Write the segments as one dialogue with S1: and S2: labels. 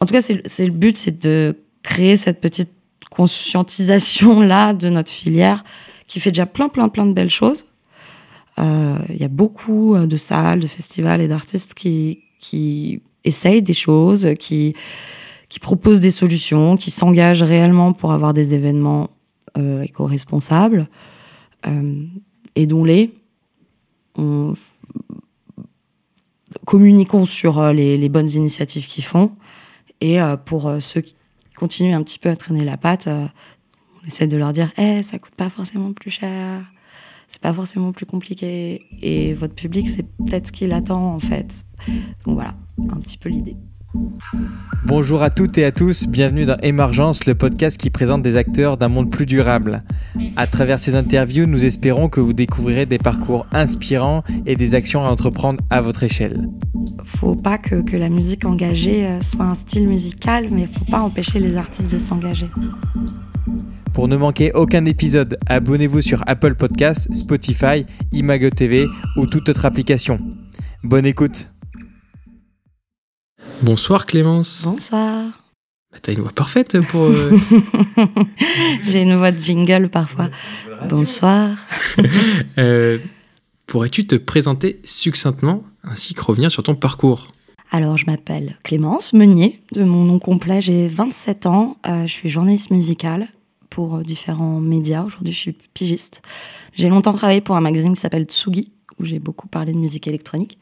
S1: en tout cas, c'est le but, c'est de créer cette petite conscientisation là de notre filière qui fait déjà plein, plein, plein de belles choses. Euh, il y a beaucoup de salles, de festivals et d'artistes qui, qui essayent des choses, qui, qui proposent des solutions, qui s'engagent réellement pour avoir des événements euh, éco-responsables, euh, aidons-les. communiquons sur euh, les, bonnes initiatives qu'ils font. Et euh, pour ceux qui continuent un petit peu à traîner la patte, on essaie de leur dire Eh, ça coûte pas forcément plus cher, c'est pas forcément plus compliqué. Et votre public, c'est peut-être ce qu'il attend en fait. Donc voilà, un petit peu l'idée.
S2: Bonjour à toutes et à tous, bienvenue dans Émergence, le podcast qui présente des acteurs d'un monde plus durable. À travers ces interviews, nous espérons que vous découvrirez des parcours inspirants et des actions à entreprendre à votre échelle.
S1: Faut pas que, que la musique engagée euh, soit un style musical, mais faut pas empêcher les artistes de s'engager.
S2: Pour ne manquer aucun épisode, abonnez-vous sur Apple Podcasts, Spotify, Imago TV ou toute autre application. Bonne écoute Bonsoir Clémence.
S1: Bonsoir.
S2: Bah, T'as une voix parfaite pour. Euh,
S1: J'ai une voix de jingle parfois. Bonsoir.
S2: Euh, pourrais-tu te présenter succinctement ainsi que revenir sur ton parcours?
S1: Alors, je m'appelle Clémence Meunier, de mon nom complet, j'ai 27 ans, euh, je suis journaliste musicale pour différents médias, aujourd'hui je suis pigiste. J'ai longtemps travaillé pour un magazine qui s'appelle Tsugi, où j'ai beaucoup parlé de musique électronique.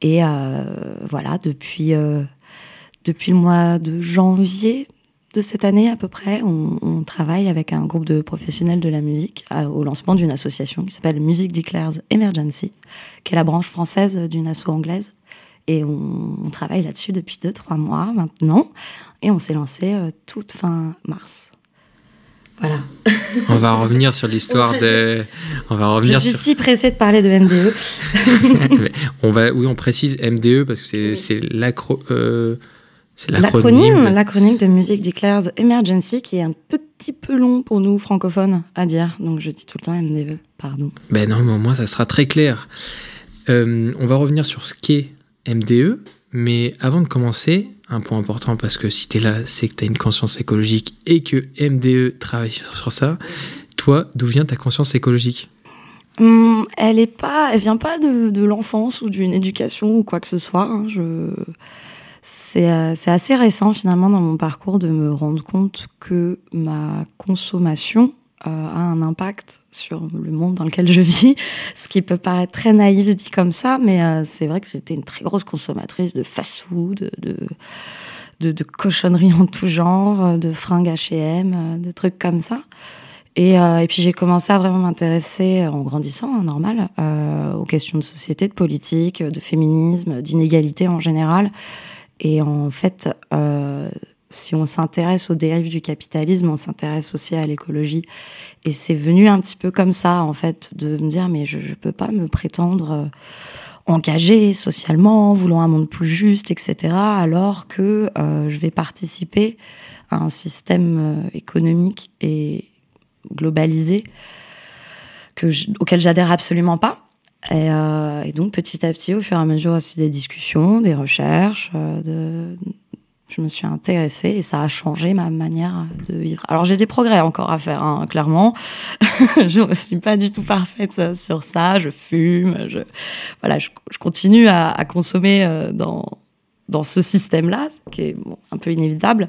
S1: Et euh, voilà, depuis, euh, depuis le mois de janvier de cette année à peu près, on, travaille avec un groupe de professionnels de la musique au lancement d'une association qui s'appelle Music Declares Emergency, qui est la branche française d'une asso anglaise. Et on, travaille là-dessus depuis 2-3 mois maintenant. Et on s'est lancé euh, toute fin mars. Voilà.
S2: on va revenir sur l'histoire de.
S1: On va revenir. Je suis si pressée de parler de MDE.
S2: on va, oui, on précise MDE parce que c'est l'acro.
S1: Euh, l'acronyme, l'acronyme de Music Declares Emergency, qui est un petit peu long pour nous francophones à dire. Donc je dis tout le temps MDE, pardon.
S2: Ben non, mais au moins ça sera très clair. Euh, on va revenir sur ce qu'est MDE, mais avant de commencer, un point important parce que si tu es là, c'est que tu as une conscience écologique et que MDE travaille sur ça. Toi, d'où vient ta conscience écologique?
S1: Hum, Elle est pas, elle vient pas de, l'enfance ou d'une éducation ou quoi que ce soit. Hein. Je... C'est assez récent finalement dans mon parcours de me rendre compte que ma consommation euh, a un impact sur le monde dans lequel je vis, ce qui peut paraître très naïf dit comme ça, mais euh, c'est vrai que j'étais une très grosse consommatrice de fast-food, de, de, cochonneries en tout genre, de fringues H&M, de trucs comme ça. Et, et puis j'ai commencé à vraiment m'intéresser, en grandissant, hein, normal, aux questions de société, de politique, de féminisme, d'inégalité en général. Et en fait, si on s'intéresse aux dérives du capitalisme, on s'intéresse aussi à l'écologie. Et c'est venu un petit peu comme ça, en fait, de me dire, mais je ne peux pas me prétendre euh, engagé socialement, voulant un monde plus juste, etc., alors que euh, je vais participer à un système euh, économique et globalisé que auquel j'adhère absolument pas. Et, et, donc petit à petit, au fur et à mesure aussi des discussions, des recherches, de, je me suis intéressée et ça a changé ma manière de vivre. Alors j'ai des progrès encore à faire, hein, clairement. je ne suis pas du tout parfaite sur ça. Je fume, je, voilà, je, continue à, consommer euh, dans, dans ce système-là, qui est un peu inévitable.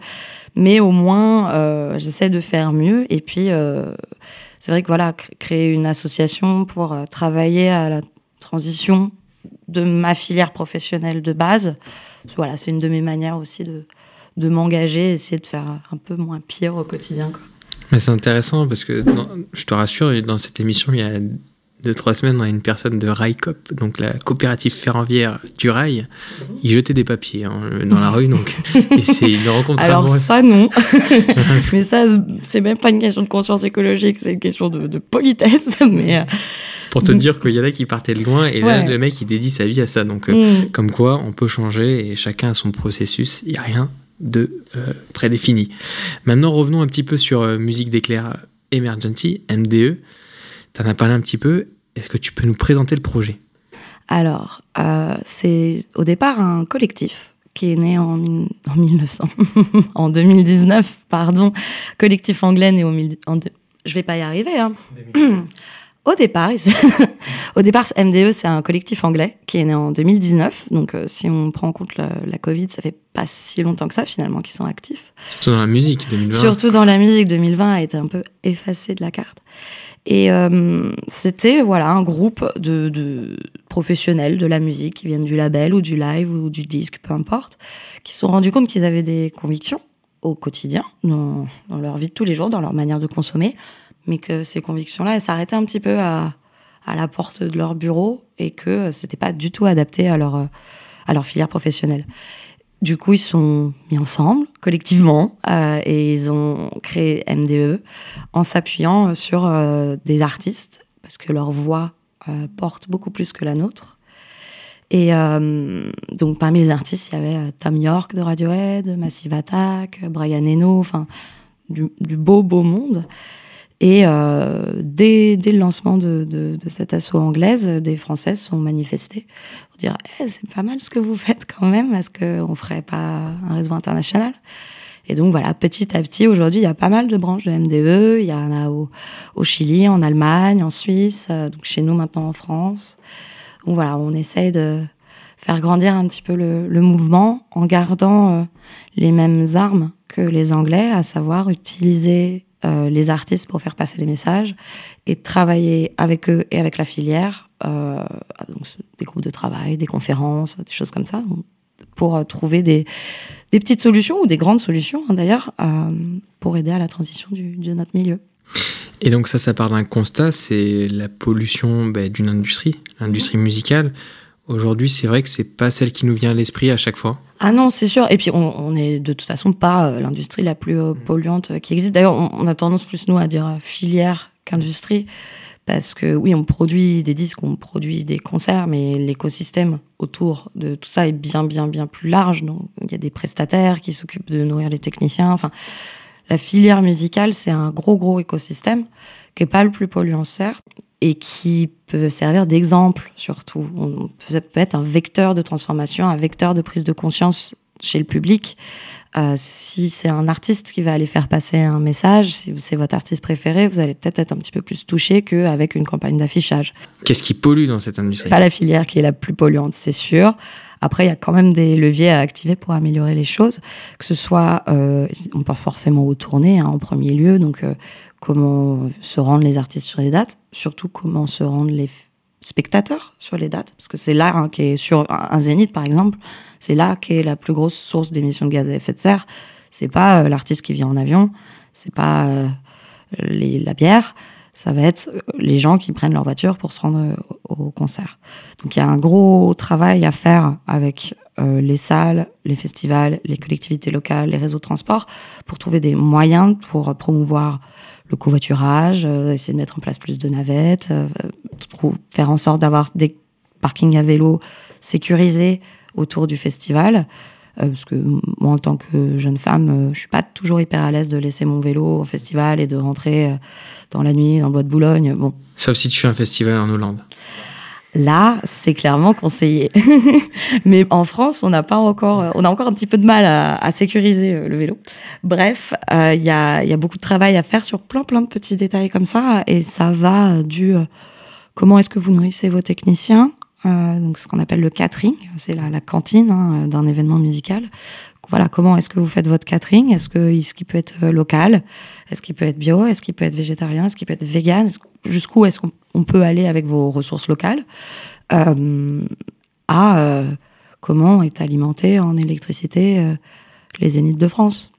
S1: Mais au moins, euh, j'essaie de faire mieux. Et puis, euh, c'est vrai que voilà, créer une association pour travailler à la transition de ma filière professionnelle de base, voilà, c'est une de mes manières aussi de, de m'engager, essayer de faire un peu moins pire au quotidien.
S2: Mais c'est intéressant parce que je te rassure, dans cette émission, il y a deux, trois semaines, on a une personne de RAICOP, donc la coopérative ferroviaire du rail. Il jetait des papiers hein, dans la rue, donc c'est une rencontre.
S1: Alors ça, non. mais ça, c'est même pas une question de conscience écologique, c'est une question de, politesse. Mais. Euh,
S2: pour te dire qu'il y en a qui partaient de loin et là, le mec, il dédie sa vie à ça. Donc, euh, mm. comme quoi, on peut changer et chacun a son processus. Il n'y a rien de euh, prédéfini. Maintenant, revenons un petit peu sur euh, Musique d'éclair Emergency, MDE. Tu en as parlé un petit peu. Est-ce que tu peux nous présenter le projet?
S1: Alors, c'est au départ un collectif qui est né en, en 1900, en 2019, pardon. Collectif anglais né au en je vais pas y arriver. Hein. Au départ, au départ, MDE, c'est un collectif anglais qui est né en 2019. Donc, euh, si on prend en compte la, Covid, ça fait pas si longtemps que ça, finalement, qu'ils sont actifs.
S2: Surtout dans la musique, 2020.
S1: Surtout dans la musique, 2020 a été un peu effacé de la carte. Et euh, c'était voilà un groupe de, professionnels de la musique qui viennent du label ou du live ou du disque, peu importe, qui se sont rendus compte qu'ils avaient des convictions au quotidien, dans, dans, leur vie de tous les jours, dans leur manière de consommer, mais que ces convictions-là, elles s'arrêtaient un petit peu à, la porte de leur bureau et que c'était pas du tout adapté à leur, à leur filière professionnelle. Du coup, ils sont mis ensemble, collectivement, euh, et ils ont créé MDE en s'appuyant sur euh, des artistes, parce que leur voix euh, porte beaucoup plus que la nôtre. Et donc, parmi les artistes, il y avait Tom York de Radiohead, Massive Attack, Brian Eno, enfin, du, du, beau, beau monde. Et euh, dès, dès, le lancement de, de, de cette asso anglaise, des Françaises sont manifestées pour dire eh, c'est pas mal ce que vous faites quand même, est-ce qu'on ferait pas un réseau international Et donc voilà, petit à petit, aujourd'hui, il y a pas mal de branches de MDE. Il y en a au, au Chili, en Allemagne, en Suisse, euh, donc chez nous maintenant en France. Donc voilà, on essaye de faire grandir un petit peu le, le mouvement en gardant euh, les mêmes armes que les Anglais, à savoir utiliser euh, les artistes pour faire passer les messages et travailler avec eux et avec la filière, euh, donc des groupes de travail, des conférences, des choses comme ça, pour euh, trouver des, des, petites solutions ou des grandes solutions hein, d'ailleurs pour aider à la transition du, de notre milieu.
S2: Et donc ça, ça part d'un constat, c'est la pollution bah, d'une industrie, l'industrie musicale. Aujourd'hui, c'est vrai que c'est pas celle qui nous vient à l'esprit à chaque fois.
S1: Ah non, c'est sûr. Et puis, on, on est de toute façon pas euh, l'industrie la plus euh, polluante euh, qui existe. D'ailleurs, on, a tendance plus, nous, à dire filière qu'industrie. Parce que oui, on produit des disques, on produit des concerts, mais l'écosystème autour de tout ça est bien, bien, bien plus large. Donc, il y a des prestataires qui s'occupent de nourrir les techniciens. Enfin, la filière musicale, c'est un gros, gros écosystème qui est pas le plus polluant, certes, et qui peut servir d'exemple surtout. On peut, peut être un vecteur de transformation, un vecteur de prise de conscience chez le public. Euh, si c'est un artiste qui va aller faire passer un message, si c'est votre artiste préféré, vous allez peut-être être un petit peu plus touché qu'avec une campagne d'affichage.
S2: Qu'est-ce qui pollue dans cette industrie?
S1: Pas la filière qui est la plus polluante, c'est sûr. Après, il y a quand même des leviers à activer pour améliorer les choses, que ce soit, euh, on pense forcément aux tournées hein, en premier lieu, donc euh, comment se rendent les artistes sur les dates, surtout comment se rendent les spectateurs sur les dates, parce que c'est là hein, qui est sur un zénith par exemple, c'est là qu'est la plus grosse source d'émissions de gaz à effet de serre. C'est pas euh, l'artiste qui vient en avion, c'est pas la bière, ça va être euh, les gens qui prennent leur voiture pour se rendre au, concert. Donc il y a un gros travail à faire avec les salles, les festivals, les collectivités locales, les réseaux de transport pour trouver des moyens pour promouvoir le covoiturage, euh, essayer de mettre en place plus de navettes, euh, faire en sorte d'avoir des parkings à vélo sécurisés autour du festival. Euh, parce que moi, en tant que jeune femme, je suis pas toujours hyper à l'aise de laisser mon vélo au festival et de rentrer dans la nuit dans le bois de Boulogne. Bon.
S2: Sauf si tu fais un festival en Hollande.
S1: Là, c'est clairement conseillé. Mais en France, on n'a pas encore, on a encore un petit peu de mal à, sécuriser euh, le vélo. Bref, euh, il y, a, y, a, beaucoup de travail à faire sur plein plein de petits détails comme ça, et ça va du euh, comment est-ce que vous nourrissez vos techniciens, donc ce qu'on appelle le catering, c'est la, la, cantine hein, d'un événement musical. Voilà, comment est-ce que vous faites votre catering? Est-ce que ce qui peut être local? Est-ce qu'il peut être bio? Est-ce qu'il peut être végétarien? Est-ce qu'il peut être vegan? Jusqu'où est-ce qu'on on peut aller avec vos ressources locales? Euh, à euh, comment est alimenté en électricité euh, les zéniths de France?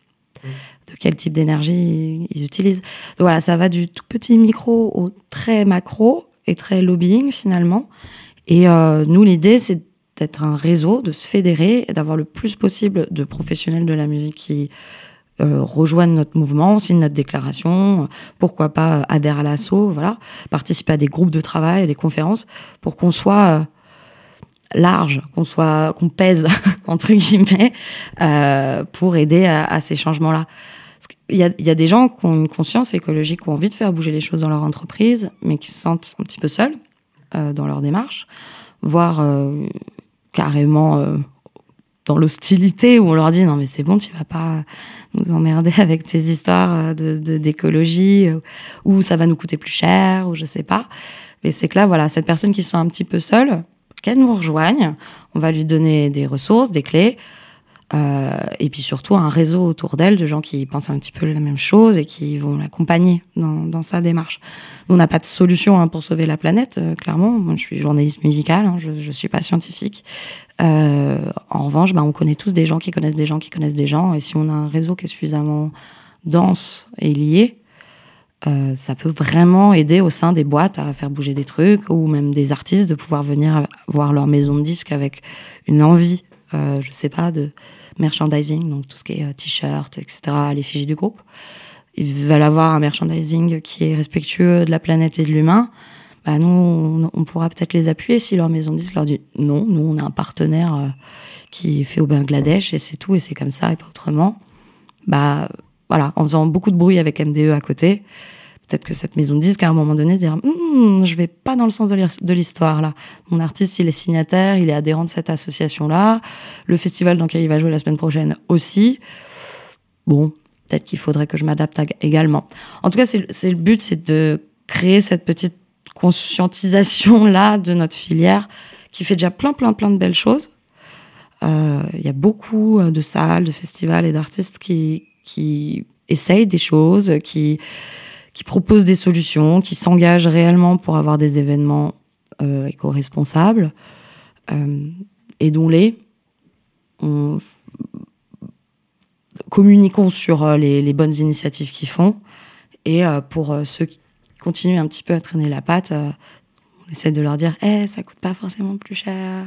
S1: Mmh. De quel type d'énergie ils utilisent? Donc voilà, ça va du tout petit micro au très macro et très lobbying finalement. Et nous, l'idée, c'est d'être un réseau, de se fédérer d'avoir le plus possible de professionnels de la musique qui euh, rejoignent notre mouvement, signent notre déclaration, pourquoi pas adhèrent à l'assaut, voilà, participer à des groupes de travail, à des conférences, pour qu'on soit euh, large, qu'on soit, qu'on pèse entre guillemets, euh, pour aider à, ces changements-là. Il y, a, il y a, des gens qui ont une conscience écologique, qui ont envie de faire bouger les choses dans leur entreprise, mais qui se sentent un petit peu seuls dans leur démarche, voire carrément dans l'hostilité où on leur dit non mais c'est bon, tu vas pas nous emmerder avec tes histoires de d'écologie ou ça va nous coûter plus cher ou je sais pas. Mais c'est que là, voilà, cette personne qui se sent un petit peu seule, qu'elle nous rejoigne, on va lui donner des ressources, des clés, euh, et puis surtout un réseau autour d'elle de gens qui pensent un petit peu la même chose et qui vont l'accompagner dans, sa démarche. On n'a pas de solution hein, pour sauver la planète, euh, clairement. Moi, je suis journaliste musicale, hein, je ne suis pas scientifique. Euh, en revanche, bah, on connaît tous des gens qui connaissent des gens qui connaissent des gens, et si on a un réseau qui est suffisamment dense et lié, ça peut vraiment aider au sein des boîtes à faire bouger des trucs ou même des artistes de pouvoir venir voir leur maison de disques avec une envie, je sais pas, de merchandising, donc tout ce qui est euh, t-shirt, etc., à l'effigie du groupe. Ils veulent avoir un merchandising qui est respectueux de la planète et de l'humain. Bah nous, on, pourra peut-être les appuyer si leur maison de disques leur dit non, nous on a un partenaire euh, qui fait au Bangladesh et c'est tout et c'est comme ça et pas autrement. Bah voilà, en faisant beaucoup de bruit avec MDE à côté, peut-être que cette maison de disques, à un moment donné, dira hm, je vais pas dans le sens de l'histoire là. Mon artiste, il est signataire, il est adhérent de cette association-là. Le festival dans lequel il va jouer la semaine prochaine aussi. Bon, peut-être qu'il faudrait que je m'adapte également. En tout cas, c'est le but, c'est de créer cette petite conscientisation là de notre filière qui fait déjà plein, plein, plein de belles choses. Euh, il y a beaucoup euh, de salles, de festivals et d'artistes qui, qui essayent des choses, qui, qui proposent des solutions, qui s'engagent réellement pour avoir des événements euh, éco-responsables. Euh, aidons-les. Communiquons sur euh, les, bonnes initiatives qu'ils font. Et euh, pour ceux qui continuent un petit peu à traîner la patte, on essaie de leur dire Eh, ça coûte pas forcément plus cher,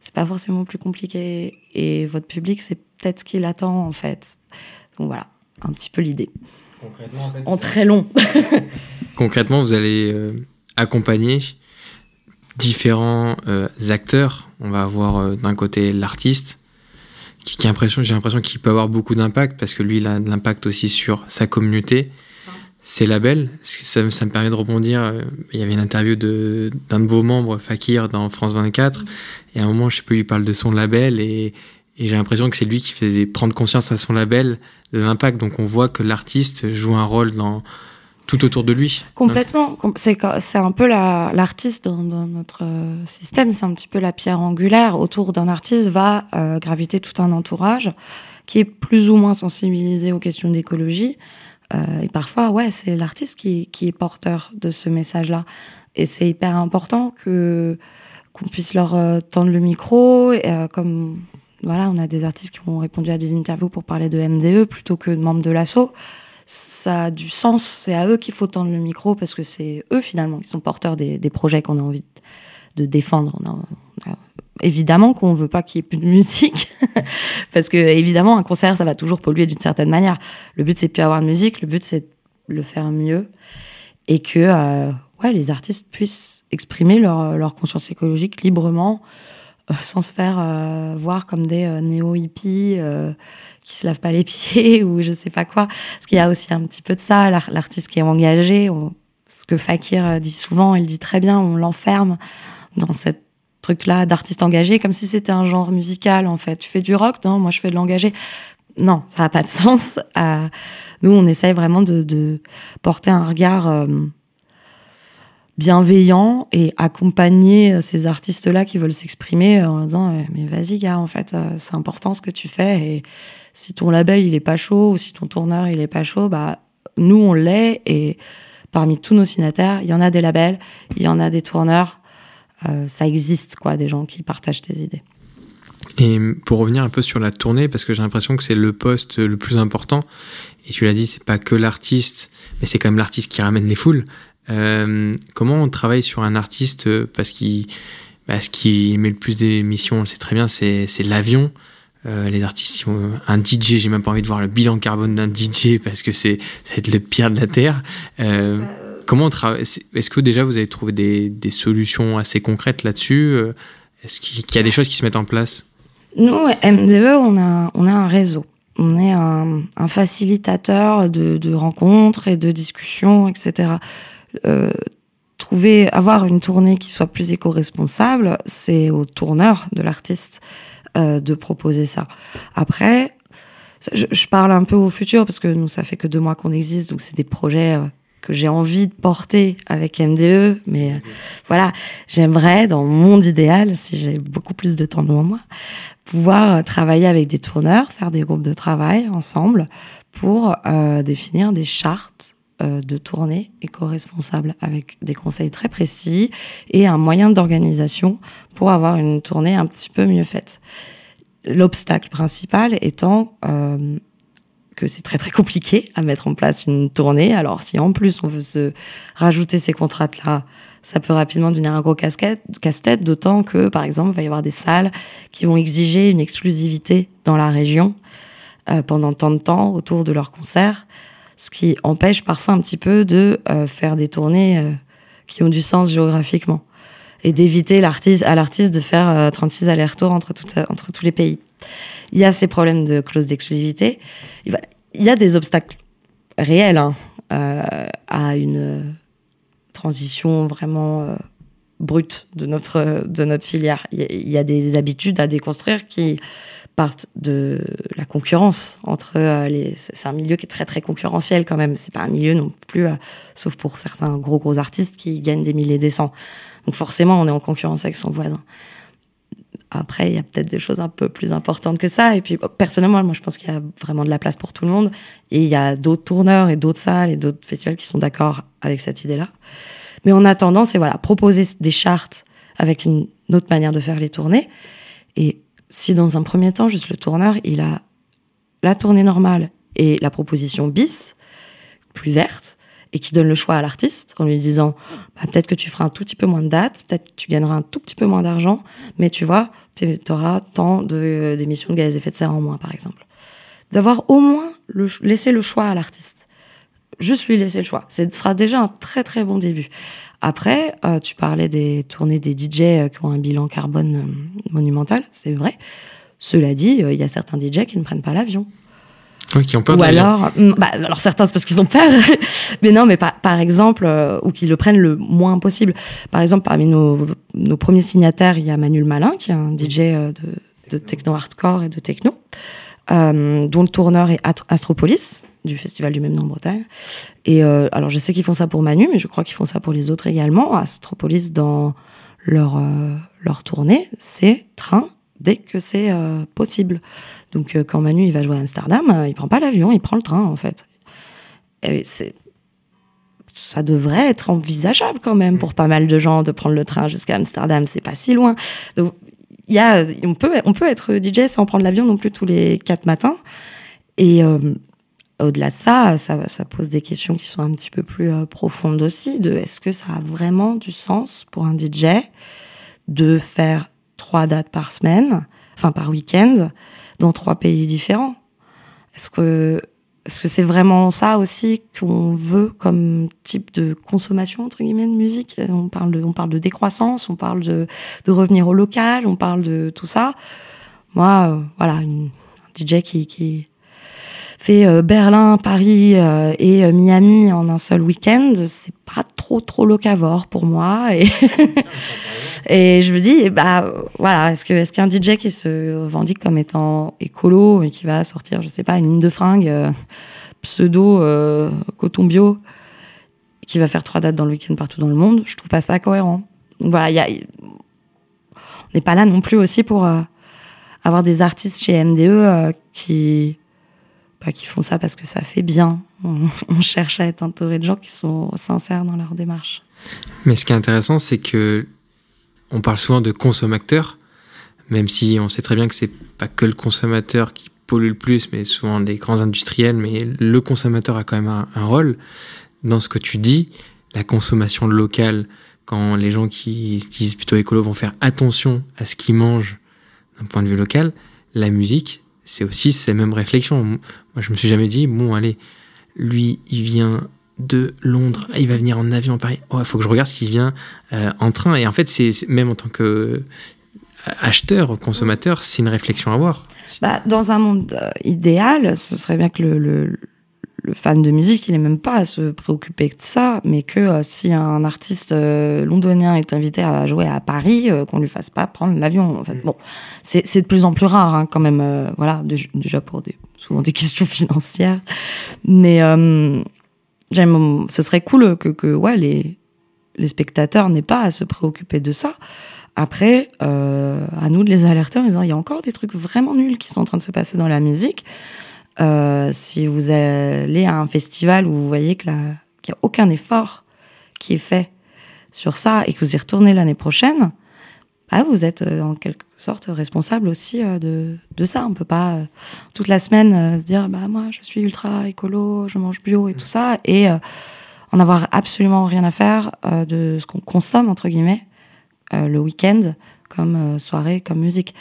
S1: c'est pas forcément plus compliqué. Et votre public, c'est peut-être ce qu'il attend en fait. Donc voilà, un petit peu l'idée. Concrètement, en, fait, en très long.
S2: Concrètement, vous allez euh, accompagner différents euh, acteurs. On va avoir euh, d'un côté l'artiste, qui, qui l'impression, j'ai l'impression qu'il peut avoir beaucoup d'impact parce que lui, il a de l'impact aussi sur sa communauté, ses labels. Ça, ça me permet de rebondir. Il y avait une interview d'un de vos membres, Fakir, dans France 24. Et à un moment, je sais plus, il parle de son label et, et j'ai l'impression que c'est lui qui faisait prendre conscience à son label de l'impact. Donc on voit que l'artiste joue un rôle dans tout autour de lui.
S1: Complètement. C'est un peu l'artiste dans, notre euh, système. C'est un petit peu la pierre angulaire. Autour d'un artiste va euh, graviter tout un entourage qui est plus ou moins sensibilisé aux questions d'écologie. Euh, et parfois, ouais, c'est l'artiste qui, est porteur de ce message-là. Et c'est hyper important que qu'on puisse leur tendre le micro, et, comme voilà, on a des artistes qui ont répondu à des interviews pour parler de MDE plutôt que de membres de l'assaut. Ça a du sens, c'est à eux qu'il faut tendre le micro parce que c'est eux finalement qui sont porteurs des, projets qu'on a envie de défendre. Évidemment qu'on veut pas qu'il y ait plus de musique parce que évidemment un concert ça va toujours polluer d'une certaine manière. Le but c'est plus avoir de musique, le but c'est le faire mieux et que euh, ouais les artistes puissent exprimer leur, conscience écologique librement sans se faire euh, voir comme des euh, néo-hippies qui se lavent pas les pieds ou je sais pas quoi. Parce qu'il y a aussi un petit peu de ça, l'artiste qui est engagé, ce que Fakir dit souvent, il dit très bien, on l'enferme dans cette truc-là d'artiste engagé, comme si c'était un genre musical en fait. Tu fais du rock, non Moi je fais de l'engagé. Non, ça n'a pas de sens. nous, on essaye vraiment de, de porter un regard bienveillant et accompagner euh, ces artistes-là qui veulent s'exprimer euh, en disant euh, mais vas-y gars en fait c'est important ce que tu fais et si ton label il est pas chaud ou si ton tourneur il est pas chaud bah nous on l'est et parmi tous nos signataires il y en a des labels il y en a des tourneurs ça existe quoi des gens qui partagent tes idées
S2: et pour revenir un peu sur la tournée, parce que j'ai l'impression que c'est le poste le plus important, et tu l'as dit, c'est pas que l'artiste, mais c'est quand même l'artiste qui ramène les foules. Euh, comment on travaille sur un artiste euh, parce qu'il bah, ce qui met le plus d'émissions, on le sait très bien, c'est l'avion. Euh, les artistes, un DJ, j'ai même pas envie de voir le bilan carbone d'un DJ parce que c'est ça va être le pire de la terre. Euh, comment on travaille Est-ce que déjà vous avez trouvé des, des solutions assez concrètes là-dessus Est-ce qu'il y a des choses qui se mettent en place?
S1: Nous, MDE, on a on a un réseau. On est un, un facilitateur de, de rencontres et de discussions, etc. Euh, trouver, avoir une tournée qui soit plus éco-responsable, c'est au tourneur de l'artiste de proposer ça. Après, je, parle un peu au futur parce que nous, ça fait que deux mois qu'on existe, donc c'est des projets que j'ai envie de porter avec MDE. Mais voilà, j'aimerais, dans mon monde idéal, si j'ai beaucoup plus de temps devant moi, pouvoir travailler avec des tourneurs, faire des groupes de travail ensemble pour définir des chartes euh, de tournée éco-responsable avec des conseils très précis et un moyen d'organisation pour avoir une tournée un petit peu mieux faite. L'obstacle principal étant euh, que c'est très très compliqué à mettre en place une tournée. Alors si en plus on veut se rajouter ces contrats-là, ça peut rapidement devenir un gros casse-tête, d'autant que par exemple il va y avoir des salles qui vont exiger une exclusivité dans la région euh, pendant tant de temps autour de leurs concerts ce qui empêche parfois un petit peu de euh, faire des tournées euh, qui ont du sens géographiquement et d'éviter l'artiste, à l'artiste de faire 36 euh, allers-retours entre, entre tous les pays. Il y a ces problèmes de clause d'exclusivité. Il, y a des obstacles réels hein, à une transition vraiment brute de notre, de notre filière. Il y a des habitudes à déconstruire qui partent de la concurrence entre euh, les. C'est un milieu qui est très très concurrentiel quand même. C'est pas un milieu non plus, euh, sauf pour certains gros gros artistes qui gagnent des milliers des cents. Donc forcément, on est en concurrence avec son voisin. Après, il y a peut-être des choses un peu plus importantes que ça. Et puis, personnellement, moi, je pense qu'il y a vraiment de la place pour tout le monde. Et il y a d'autres tourneurs et d'autres salles et d'autres festivals qui sont d'accord avec cette idée-là. Mais en attendant, c'est voilà, proposer des chartes avec une autre manière de faire les tournées. Et si dans un premier temps, juste le tourneur, il a la tournée normale et la proposition bis, plus verte, et qui donne le choix à l'artiste en lui disant bah, peut-être que tu feras un tout petit peu moins de dates, peut-être que tu gagneras un tout petit peu moins d'argent, mais tu vois, tu auras tant d'émissions de, gaz à effet de serre en moins, par exemple. D'avoir au moins laissé le choix à l'artiste. Juste lui laisser le choix. Ce sera déjà un très très bon début. Après, euh, tu parlais des tournées des DJ euh, qui ont un bilan carbone euh, monumental, c'est vrai. Cela dit, il y a certains DJ qui ne prennent pas l'avion.
S2: Oui, qui ont peur
S1: Ou alors, mm, bah, alors certains c'est parce qu'ils ont peur, mais non, mais par, par exemple, ou qui le prennent le moins possible. Par exemple, parmi nos, nos premiers signataires, il y a Manuel Malin, qui est un DJ de, de techno hardcore et de techno, dont le tourneur est Astropolis, du festival du même nom en Bretagne. Et euh, alors, je sais qu'ils font ça pour Manu, mais je crois qu'ils font ça pour les autres également. Astropolis, dans leur, euh, leur tournée, c'est train dès que c'est euh, possible. Donc, quand Manu il va jouer à Amsterdam, il prend pas l'avion, il prend le train, en fait. C'est ça devrait être envisageable quand même pour pas mal de gens de prendre le train jusqu'à Amsterdam. C'est pas si loin. Il y a, on peut, on peut être DJ sans prendre l'avion non plus tous les quatre matins. Et, au-delà de ça, ça, pose des questions qui sont un petit peu plus euh, profondes aussi, de est-ce que ça a vraiment du sens pour un DJ de faire trois dates par semaine, enfin par week-end, dans trois pays différents? Est-ce que est-ce que c'est vraiment ça aussi qu'on veut comme type de consommation entre guillemets de musique? On parle de, on parle de décroissance, on parle de, de revenir au local, on parle de tout ça. Moi, euh, voilà, une, un DJ qui fait euh, Berlin, Paris euh, et euh, Miami en un seul week-end, c'est pas trop trop locavore pour moi. Et, et je me dis, bah voilà, est-ce que est-ce qu'un DJ qui se revendique comme étant écolo et qui va sortir, je sais pas, une ligne de fringues pseudo coton bio, qui va faire trois dates dans le week-end partout dans le monde, je trouve pas ça cohérent. voilà, y a, on n'est pas là non plus aussi pour avoir des artistes chez MDE qui pas qui font ça parce que ça fait bien. On, cherche à être entouré de gens qui sont sincères dans leur démarche.
S2: Mais ce qui est intéressant, c'est que on parle souvent de consommateur, même si on sait très bien que c'est pas que le consommateur qui pollue le plus, mais souvent les grands industriels, mais le consommateur a quand même un, un rôle. Dans ce que tu dis, la consommation locale, quand les gens qui se disent plutôt écolo vont faire attention à ce qu'ils mangent d'un point de vue local, la musique, c'est aussi ces mêmes réflexions. Moi, je me suis jamais dit, bon, allez, lui, il vient de Londres, il va venir en avion à Paris. Il faut que je regarde s'il vient euh, en train. Et en fait, c'est même en tant que euh, acheteur, consommateur, c'est une réflexion à avoir.
S1: Bah, dans un monde euh, idéal, ce serait bien que le, le fan de musique, il est même pas à se préoccuper de ça, mais que euh, si un artiste euh, londonien est invité à jouer à Paris, euh, qu'on lui fasse pas prendre l'avion. En fait, mm. bon, c'est de plus en plus rare, hein, quand même. voilà, déjà pour des, souvent des questions financières, mais j'aime. Ce serait cool que, que ouais, les les spectateurs n'aient pas à se préoccuper de ça. Après, à nous de les alerter en disant il y a encore des trucs vraiment nuls qui sont en train de se passer dans la musique. Euh, si vous allez à un festival où vous voyez qu'il n'y a aucun effort qui est fait sur ça et que vous y retournez l'année prochaine, bah, vous êtes euh, en quelque sorte responsable aussi euh, de, de ça. On peut pas toute la semaine se dire bah moi je suis ultra écolo, je mange bio et tout ça et en avoir absolument rien à faire de ce qu'on consomme entre guillemets le week-end comme soirée, comme musique.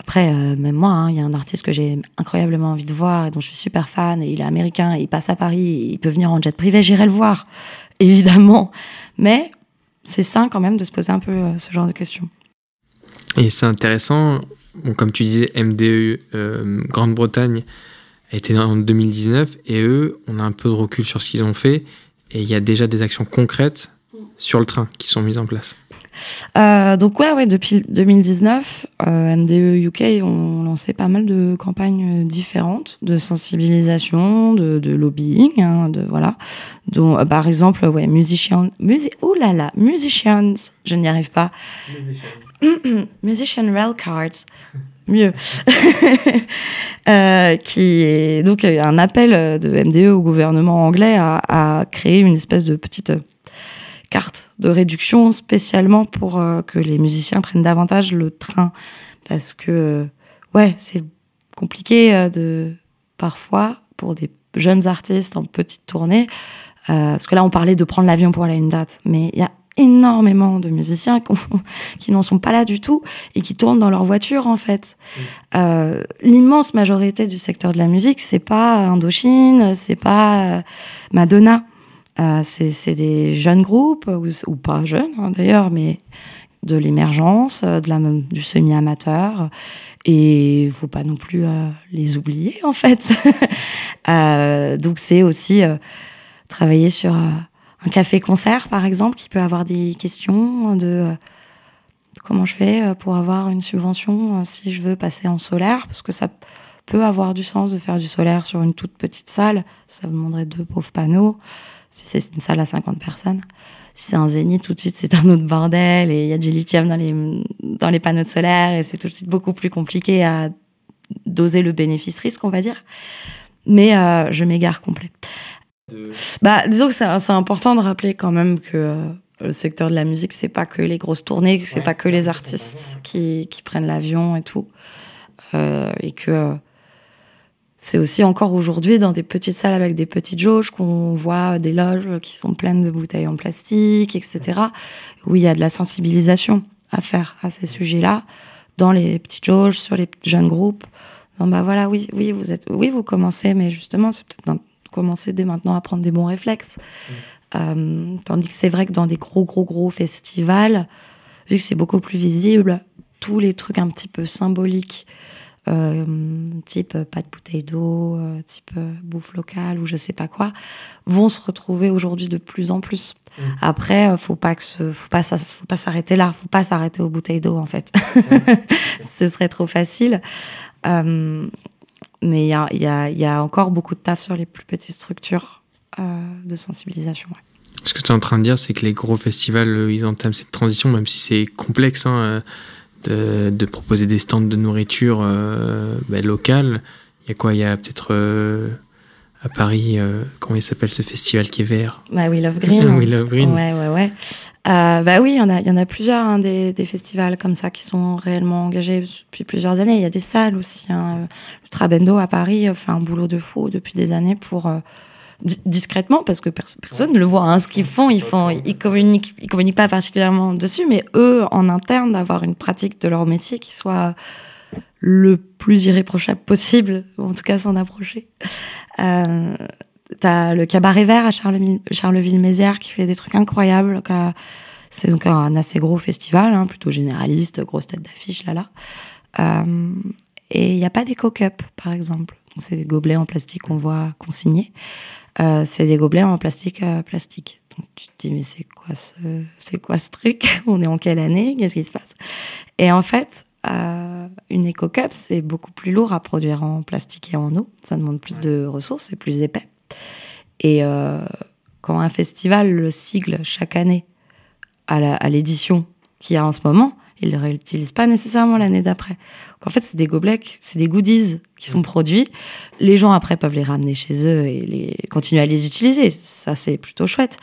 S1: Après, euh, même moi, hein, il y a un artiste que j'ai incroyablement envie de voir et dont je suis super fan, et il est américain, il passe à Paris, il peut venir en jet privé, j'irai le voir, évidemment. Mais c'est sain quand même de se poser un peu euh, ce genre de questions.
S2: Et c'est intéressant, comme tu disais, MDE euh, Grande-Bretagne a été en 2019, et eux, on a un peu de recul sur ce qu'ils ont fait, et il y a déjà des actions concrètes sur le train qui sont mises en place.
S1: Euh, donc ouais, ouais, depuis 2019, euh, MDE UK ont lancé pas mal de campagnes différentes de sensibilisation, de, de lobbying, hein, de voilà. Donc euh, par exemple, ouais, musician, musi oh là là, musicians, je n'y arrive pas. Musician rail cards. Mieux. euh, qui est donc un appel de MDE au gouvernement anglais à, à créer une espèce de petite carte de réduction spécialement pour euh, que les musiciens prennent davantage le train. Parce que, euh, ouais, c'est compliqué euh, de, parfois, pour des jeunes artistes en petite tournée, parce que là, on parlait de prendre l'avion pour aller à une date, mais il y a énormément de musiciens qui n'en sont pas là du tout et qui tournent dans leur voiture en fait. L'immense majorité du secteur de la musique, c'est pas Indochine, c'est pas Madonna. Euh, c'est des jeunes groupes, ou, pas jeunes hein, d'ailleurs, mais de l'émergence, euh, du semi-amateur. Et il faut pas non plus euh, les oublier, en fait. donc c'est aussi travailler sur un café-concert, par exemple, qui peut avoir des questions de comment je fais pour avoir une subvention si je veux passer en solaire, parce que ça peut avoir du sens de faire du solaire sur une toute petite salle. Ça demanderait deux pauvres panneaux si c'est une salle à 50 personnes. Si c'est un zénith, tout de suite, c'est un autre bordel et il y a du lithium dans les, dans les panneaux solaires et c'est tout de suite beaucoup plus compliqué à doser le bénéfice-risque, on va dire. Mais euh, je m'égare complet. Bah, disons que c'est important de rappeler quand même que euh, le secteur de la musique, c'est pas que les grosses tournées, c'est pas que les artistes qui, qui prennent l'avion et tout. Euh, et que c'est aussi encore aujourd'hui dans des petites salles avec des petites jauges qu'on voit des loges qui sont pleines de bouteilles en plastique, etc. Où il y a de la sensibilisation à faire à ces sujets-là dans les petites jauges, sur les jeunes groupes. Donc bah voilà, oui, oui, vous êtes, oui, vous commencez, mais justement, c'est peut-être commencer dès maintenant à prendre des bons réflexes. Mmh. Euh, tandis que c'est vrai que dans des gros, gros, gros festivals, vu que c'est beaucoup plus visible, tous les trucs un petit peu symboliques type euh, pas de bouteille d'eau, euh, type bouffe locale ou je sais pas quoi, vont se retrouver aujourd'hui de plus en plus. Mmh. Après, faut pas que faut pas faut pas s'arrêter là, faut pas s'arrêter aux bouteilles d'eau en fait. Ce serait trop facile. mais il y a, y, a, y a, encore beaucoup de taf sur les plus petites structures de sensibilisation.
S2: Ce que tu es en train de dire, c'est que les gros festivals, ils entament cette transition, même si c'est complexe. Hein, de, proposer des stands de nourriture euh, ben, locale. Il y a quoi? Il y a peut-être euh, à Paris, euh, comment il s'appelle ce festival qui est vert?
S1: Bah, We Love Green.
S2: We Love Green.
S1: Ouais, ouais, ouais. bah oui, il y en a, il y en a plusieurs hein, des, des, festivals comme ça qui sont réellement engagés depuis plusieurs années. Il y a des salles aussi. Hein. Le Trabendo à Paris fait un boulot de fou depuis des années pour discrètement parce que personne ne le voit. Hein. Ce qu'ils font, ils font, ils communiquent, ils communiquent pas particulièrement dessus, mais eux, en interne, d'avoir une pratique de leur métier qui soit le plus irréprochable possible, ou en tout cas s'en approcher. Euh, T'as le cabaret vert à Charleville-Mézières qui fait des trucs incroyables. C'est donc un assez gros festival, hein, plutôt généraliste, grosse tête d'affiche là là. Euh, et il n'y a pas des cock-up, par exemple. ces gobelets en plastique qu'on voit consignés, euh, c'est des gobelets en plastique plastique. Donc tu te dis mais c'est quoi ce c'est quoi ce truc? On est en quelle année? Qu'est-ce qui se passe? Et en fait, une Eco Cup c'est beaucoup plus lourd à produire en plastique et en eau. Ça demande plus de ressources, c'est plus épais. Et quand un festival le sigle chaque année à l'édition qu'il y a en ce moment, ils le réutilisent pas nécessairement l'année d'après. En fait, c'est des gobelets, c'est des goodies qui sont produits. Les gens après peuvent les ramener chez eux et continuer à les utiliser. Ça, c'est plutôt chouette.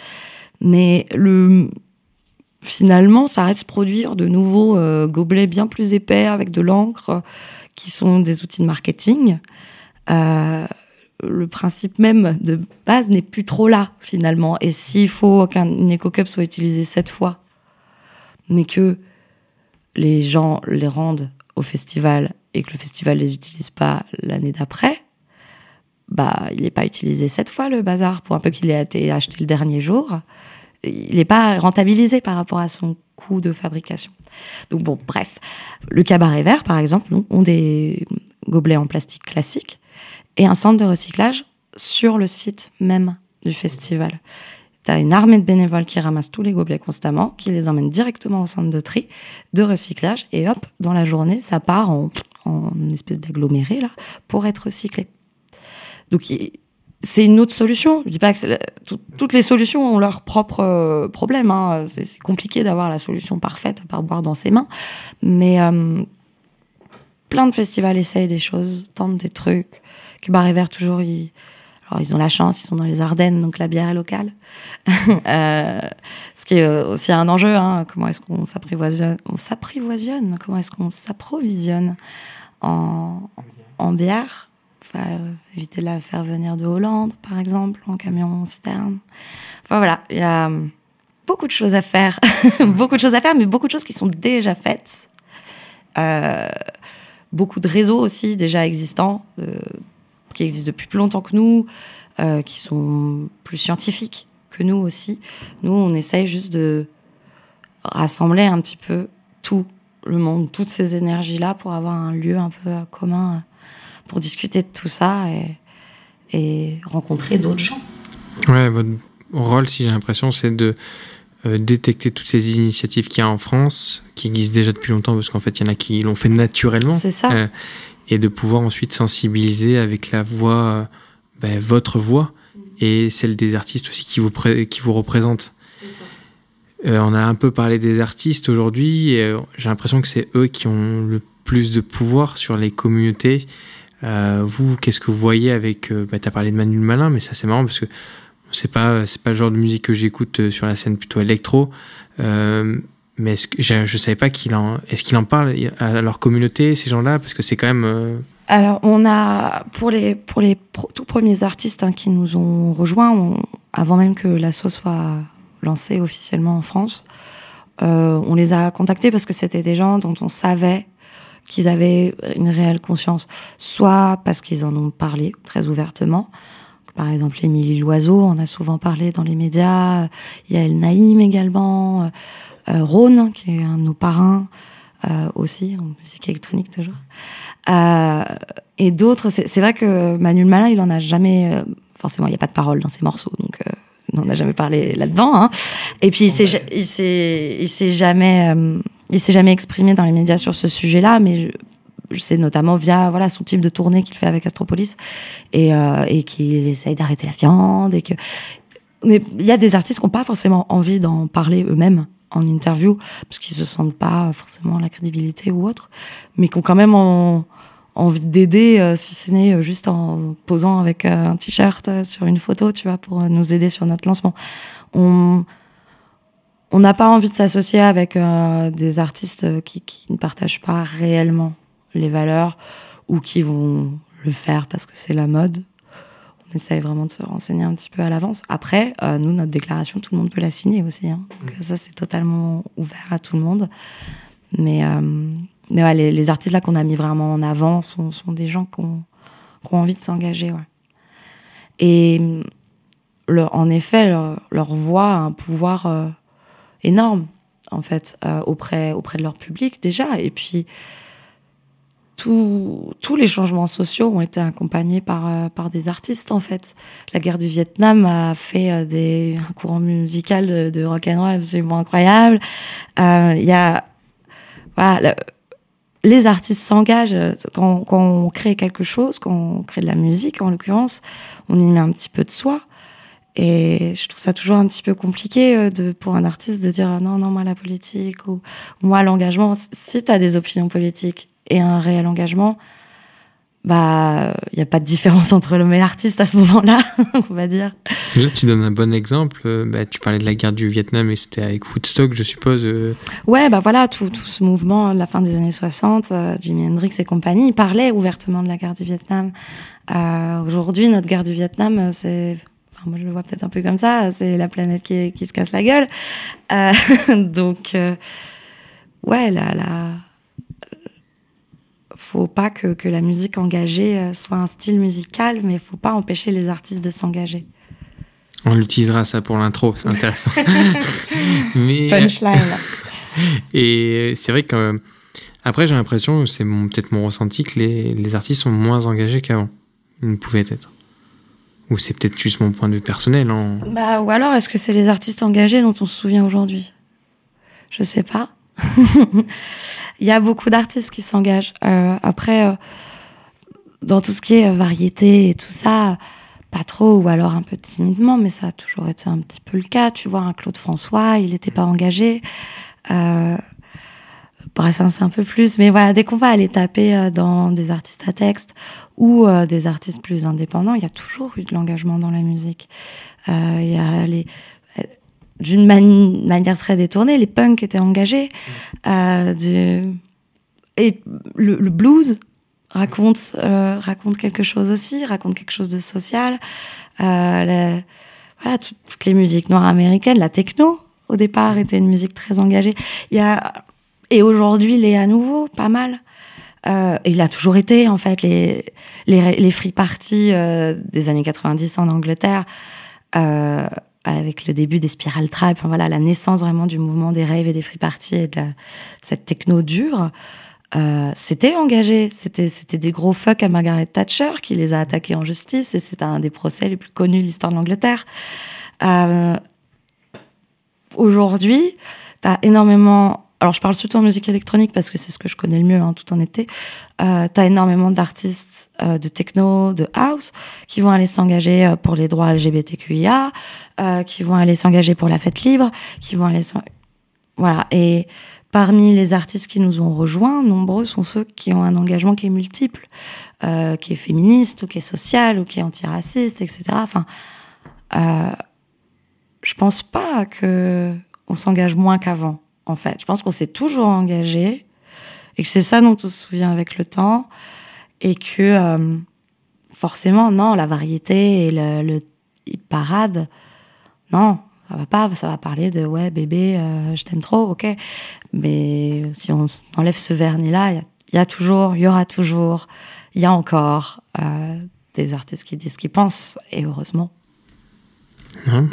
S1: Mais le, finalement, ça reste produire de nouveaux euh, gobelets bien plus épais avec de l'encre, qui sont des outils de marketing. Euh, le principe même de base n'est plus trop là finalement. Et s'il faut qu'une éco-cup soit utilisée sept fois, mais que les gens les rendent au festival et que le festival les utilise pas l'année d'après, bah il n'est pas utilisé cette fois le bazar pour un peu qu'il ait été acheté le dernier jour. Il n'est pas rentabilisé par rapport à son coût de fabrication. Donc bon, bref, le cabaret vert par exemple, ont des gobelets en plastique classiques et un centre de recyclage sur le site même du festival. Tu as une armée de bénévoles qui ramassent tous les gobelets constamment, qui les emmènent directement au centre de tri, de recyclage, et hop, dans la journée, ça part en, en espèce d'aggloméré, là, pour être recyclé. Donc, c'est une autre solution. Je dis pas que toutes les solutions ont leurs propres euh, problèmes. Hein. C'est compliqué d'avoir la solution parfaite à part boire dans ses mains. Mais euh, plein de festivals essayent des choses, tentent des trucs. Cabaret Vert, toujours, ils, ils ont la chance, ils sont dans les Ardennes, donc la bière est locale. euh, ce qui est aussi un enjeu, hein, comment est-ce qu'on s'apprivoisionne, on comment est-ce qu'on s'approvisionne en, bière. Euh, éviter de la faire venir de Hollande, par exemple, en camion citerne. Enfin voilà, il y a beaucoup de choses à faire, beaucoup de choses à faire, mais beaucoup de choses qui sont déjà faites. Euh, beaucoup de réseaux aussi déjà existants. Euh, qui existent depuis plus longtemps que nous, euh, qui sont plus scientifiques que nous aussi. Nous, on essaye juste de rassembler un petit peu tout le monde, toutes ces énergies-là pour avoir un lieu un peu commun pour discuter de tout ça et, et rencontrer d'autres gens.
S2: Ouais, votre rôle, si j'ai l'impression, c'est de euh, détecter toutes ces initiatives qu'il y a en France, qui existent déjà depuis longtemps, parce qu'en fait, il y en a qui l'ont fait naturellement.
S1: C'est ça. Euh,
S2: et de pouvoir ensuite sensibiliser avec la voix, euh, ben, votre voix et celle des artistes aussi qui vous, qui vous représentent. Euh, on a un peu parlé des artistes aujourd'hui et euh, j'ai l'impression que c'est eux qui ont le plus de pouvoir sur les communautés. vous, qu'est-ce que vous voyez avec... Ben, tu as parlé de Manu Malin, mais ça c'est marrant parce que c'est pas, c'est pas le genre de musique que j'écoute sur la scène plutôt électro. Mais je ne savais pas qu'il en. Est-ce qu'il en parle à leur communauté, ces gens-là? Parce que c'est quand même. Euh,
S1: Alors, on a. Pour les, pour les tout premiers artistes hein, qui nous ont rejoints, avant même que l'assaut soit lancé officiellement en France, euh, on les a contactés parce que c'était des gens dont on savait qu'ils avaient une réelle conscience. Soit parce qu'ils en ont parlé très ouvertement. Par exemple, Émilie Loiseau, on a souvent parlé dans les médias. Il y a El Naïm également. Euh, Rhône, qui est un de nos parrains euh, aussi, en musique électronique toujours. Euh, et d'autres, c'est vrai que Manuel Malin, il en a jamais. forcément, il n'y a pas de parole dans ses morceaux, donc on n'en a jamais parlé là-dedans. Hein. Et puis, il s'est, jamais, il s'est jamais exprimé dans les médias sur ce sujet-là, mais je, sais notamment via voilà son type de tournée qu'il fait avec Astropolis et, et qu'il essaye d'arrêter la viande et que il y a des artistes qui n'ont pas forcément envie d'en parler eux-mêmes en interview, parce qu'ils se sentent pas forcément la crédibilité ou autre, mais qui ont quand même envie d'aider, euh, si ce n'est euh, juste en posant avec euh, un t-shirt sur une photo, tu vois, pour nous aider sur notre lancement. On on n'a pas envie de s'associer avec des artistes qui, qui, ne partagent pas réellement les valeurs ou qui vont le faire parce que c'est la mode on essaye vraiment de se renseigner un petit peu à l'avance. Après, euh, nous, notre déclaration, tout le monde peut la signer aussi. Hein. Donc, mm. ça, c'est totalement ouvert à tout le monde. Mais, euh, mais ouais, les, artistes là qu'on a mis vraiment en avant sont, sont des gens qui ont, qui ont envie de s'engager. Ouais. Et leur, en effet, leur, voix a un pouvoir euh, énorme, en fait, auprès, auprès de leur public déjà. Et puis, tous les changements sociaux ont été accompagnés par, euh, par des artistes, en fait. La guerre du Vietnam a fait euh, des, un courant musical de, rock and roll absolument incroyable. Euh, y a, les artistes s'engagent quand, on crée quelque chose, quand on crée de la musique, en l'occurrence, on y met un petit peu de soi. Et je trouve ça toujours un petit peu compliqué pour un artiste de dire non, non, moi la politique ou moi l'engagement. Si tu as des opinions politiques et un réel engagement, bah, il n'y a pas de différence entre l'homme et l'artiste à ce moment-là, on va dire.
S2: Là, tu donnes un bon exemple. Euh, bah, tu parlais de la guerre du Vietnam et c'était avec Woodstock, je suppose. Euh.
S1: Ouais, bah voilà, tout, tout, ce mouvement de la fin des années 60, euh, Jimi Hendrix et compagnie, ils parlaient ouvertement de la guerre du Vietnam. Aujourd'hui, notre guerre du Vietnam, c'est. Enfin, moi, je le vois peut-être un peu comme ça, c'est la planète qui, qui, se casse la gueule. donc, ouais, la. la faut pas que, que, la musique engagée euh, soit un style musical, mais il faut pas empêcher les artistes de s'engager.
S2: On l'utilisera ça pour l'intro, c'est intéressant.
S1: mais, Punchline.
S2: Et c'est vrai que après j'ai l'impression, c'est peut-être mon ressenti, que les, les, artistes sont moins engagés qu'avant. Ils ne pouvaient être. Ou c'est peut-être juste mon point de vue personnel. En...
S1: Bah, ou alors est-ce que c'est les artistes engagés dont on se souvient aujourd'hui? Je sais pas. Il y a beaucoup d'artistes qui s'engagent. Euh, après, euh, dans tout ce qui est euh, variété et tout ça, pas trop, ou alors un peu timidement, mais ça a toujours été un petit peu le cas. Tu vois, un Claude François, il n'était pas engagé. Euh, c'est un peu plus. Mais voilà, dès qu'on va aller taper dans des artistes à texte ou des artistes plus indépendants, il y a toujours eu de l'engagement dans la musique. Il y a les d'une manière très détournée. Les punks étaient engagés. Euh, et le, blues raconte, euh, raconte quelque chose aussi, raconte quelque chose de social. Euh, voilà, toutes les musiques noires américaines, la techno, au départ, était une musique très engagée. Il y a, et aujourd'hui, il est à nouveau pas mal. et il a toujours été, en fait, les, les, les free parties des années 90 en Angleterre avec le début des Spiral enfin voilà, la naissance vraiment du mouvement des raves et des free parties et de, cette techno dure, euh, c'était engagé. C'était, c'était des gros fuck à Margaret Thatcher qui les a attaqués en justice et c'est un des procès les plus connus de l'histoire de l'Angleterre. Euh, aujourd'hui, tu as énormément alors je parle surtout en musique électronique parce que c'est ce que je connais le mieux, hein, tout en été. Euh, tu as énormément d'artistes euh, de techno, de house, qui vont aller s'engager euh, pour les droits LGBTQIA, euh, qui vont aller s'engager pour la fête libre, qui vont aller... Voilà, et parmi les artistes qui nous ont rejoints, nombreux sont ceux qui ont un engagement qui est multiple, qui est féministe, ou qui est social, ou qui est antiraciste, etc. Enfin, je pense pas que on s'engage moins qu'avant en fait. Je pense qu'on s'est toujours engagé et que c'est ça dont on se souvient avec le temps et que euh, forcément, non, la variété et le, parade, non, ça va pas, ça va parler de ouais, bébé, euh, je t'aime trop, ok. Mais si on enlève ce vernis-là, il y, a toujours, il y aura toujours, il y a encore euh, des artistes qui disent ce qu'ils pensent, et heureusement.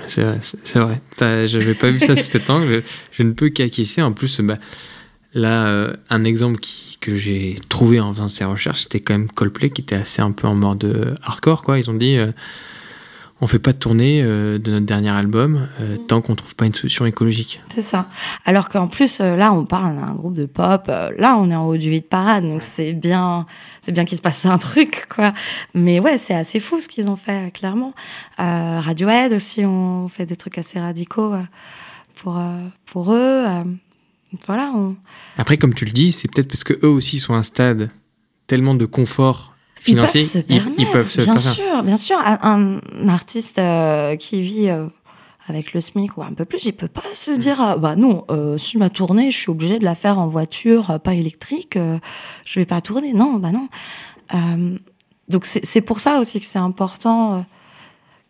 S2: C'est vrai, c'est vrai. J'avais pas vu ça sous cet angle. Je ne peux qu'acquiescer. En plus, bah, là, euh, un exemple qui, que j'ai trouvé en faisant ces recherches, c'était quand même Coldplay qui était assez un peu en mode euh, hardcore, quoi. Ils ont dit. Euh, on fait pas de tournée euh, de notre dernier album euh, mm. tant qu'on trouve pas une solution écologique.
S1: C'est ça. Alors qu'en plus, euh, là, on parle d'un groupe de pop. là, on est en haut du de parade, donc c'est bien, c'est bien qu'il se passe un truc, quoi. Mais ouais, c'est assez fou ce qu'ils ont fait, clairement. Radiohead aussi, on fait des trucs assez radicaux pour pour eux. voilà.
S2: Après, comme tu le dis, c'est peut-être parce que eux aussi sont à un stade tellement de confort financiers,
S1: ils peuvent se, bien sûr, bien sûr. Un, artiste euh, qui vit euh, avec le SMIC ou un peu plus, il peut pas se dire ah, bah non, euh, si ma tournée, je suis obligé de la faire en voiture, pas électrique, je vais pas tourner. Non, bah non. donc c'est pour ça aussi que c'est important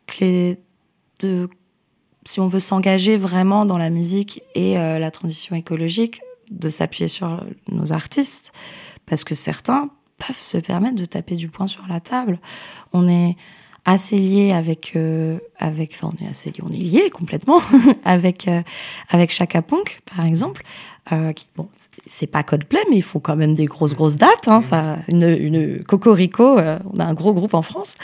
S1: que les de si on veut s'engager vraiment dans la musique et la transition écologique, de s'appuyer sur nos artistes, parce que certains peuvent se permettre de taper du poing sur la table. On est assez lié avec euh, avec enfin on est assez lié, on est lié complètement avec euh, avec Chaka Punk par exemple euh, qui bon c'est pas Coldplay, mais il faut quand même des grosses, grosses dates. Hein, ça, une, Cocorico, euh, on a un gros groupe en France.